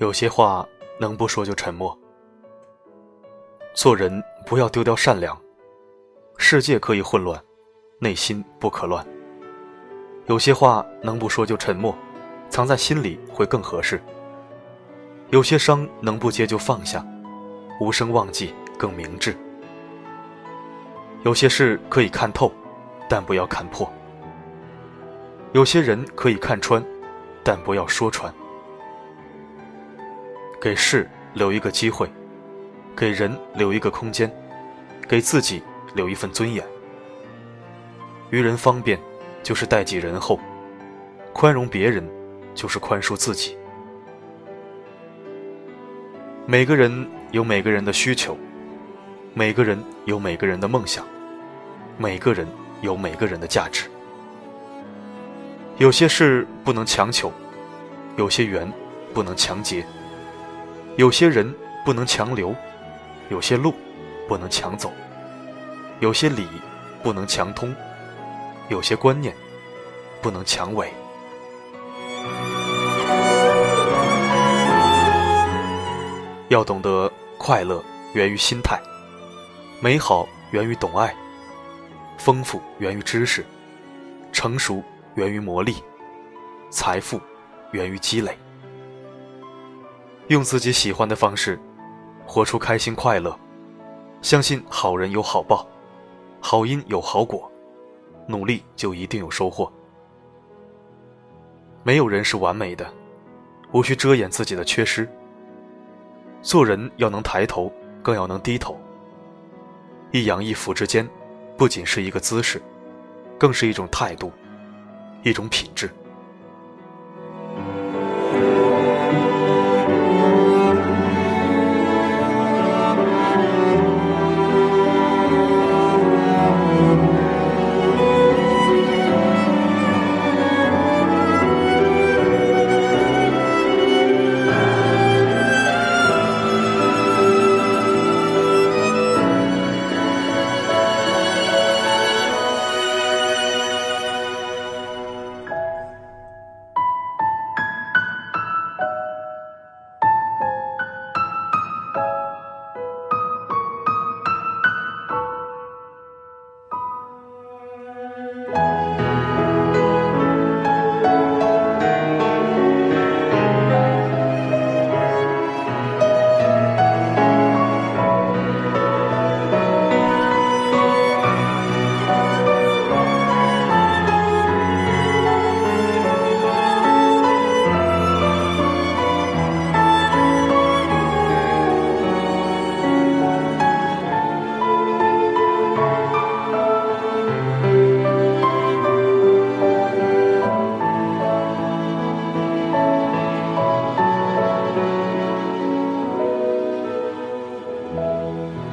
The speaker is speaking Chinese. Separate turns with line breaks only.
有些话能不说就沉默。做人不要丢掉善良。世界可以混乱，内心不可乱。有些话能不说就沉默，藏在心里会更合适。有些伤能不接就放下，无声忘记更明智。有些事可以看透，但不要看破。有些人可以看穿，但不要说穿。给事留一个机会，给人留一个空间，给自己。留一份尊严，于人方便，就是待己仁厚；宽容别人，就是宽恕自己。每个人有每个人的需求，每个人有每个人的梦想，每个人有每个人的价值。有些事不能强求，有些缘不能强结，有些人不能强留，有些路不能强走。有些理不能强通，有些观念不能强伪。要懂得，快乐源于心态，美好源于懂爱，丰富源于知识，成熟源于磨砺，财富源于积累。用自己喜欢的方式，活出开心快乐，相信好人有好报。好因有好果，努力就一定有收获。没有人是完美的，无需遮掩自己的缺失。做人要能抬头，更要能低头。一仰一俯之间，不仅是一个姿势，更是一种态度，一种品质。Música